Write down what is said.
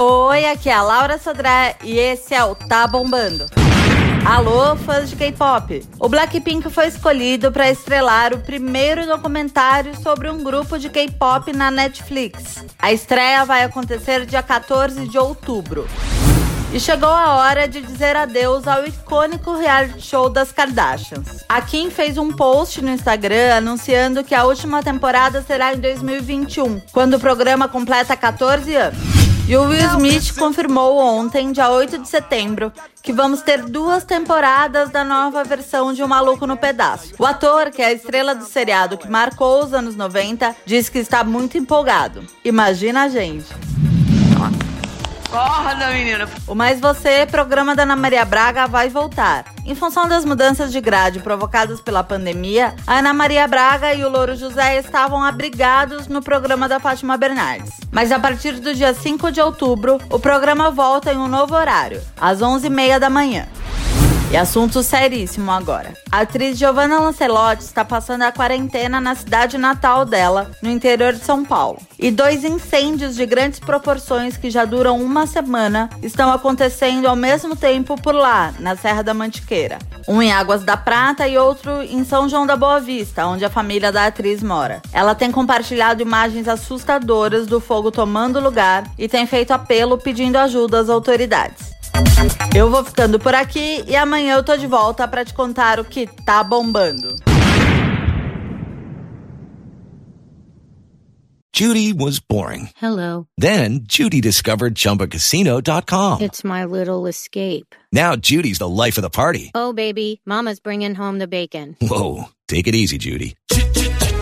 Oi, aqui é a Laura Sodré e esse é o Tá Bombando. Alô, fãs de K-pop! O Blackpink foi escolhido para estrelar o primeiro documentário sobre um grupo de K-pop na Netflix. A estreia vai acontecer dia 14 de outubro. E chegou a hora de dizer adeus ao icônico reality show das Kardashians. A Kim fez um post no Instagram anunciando que a última temporada será em 2021, quando o programa completa 14 anos. E o Will Smith confirmou ontem, dia 8 de setembro, que vamos ter duas temporadas da nova versão de O Maluco no Pedaço. O ator, que é a estrela do seriado que marcou os anos 90, diz que está muito empolgado. Imagina a gente. Acorda, menina. O Mais Você, programa da Ana Maria Braga, vai voltar. Em função das mudanças de grade provocadas pela pandemia, a Ana Maria Braga e o Louro José estavam abrigados no programa da Fátima Bernardes. Mas a partir do dia 5 de outubro, o programa volta em um novo horário, às 11h30 da manhã. E assunto seríssimo agora. A atriz Giovanna Lancelotti está passando a quarentena na cidade natal dela, no interior de São Paulo. E dois incêndios de grandes proporções que já duram uma semana estão acontecendo ao mesmo tempo por lá, na Serra da Mantiqueira. Um em Águas da Prata e outro em São João da Boa Vista, onde a família da atriz mora. Ela tem compartilhado imagens assustadoras do fogo tomando lugar e tem feito apelo pedindo ajuda às autoridades. Eu vou ficando por aqui e amanhã eu tô de volta para te contar o que tá bombando. Judy was boring. Hello. Then Judy discovered ChumbaCasino.com. It's my little escape. Now Judy's the life of the party. Oh, baby, Mama's bringing home the bacon. Whoa, take it easy, Judy.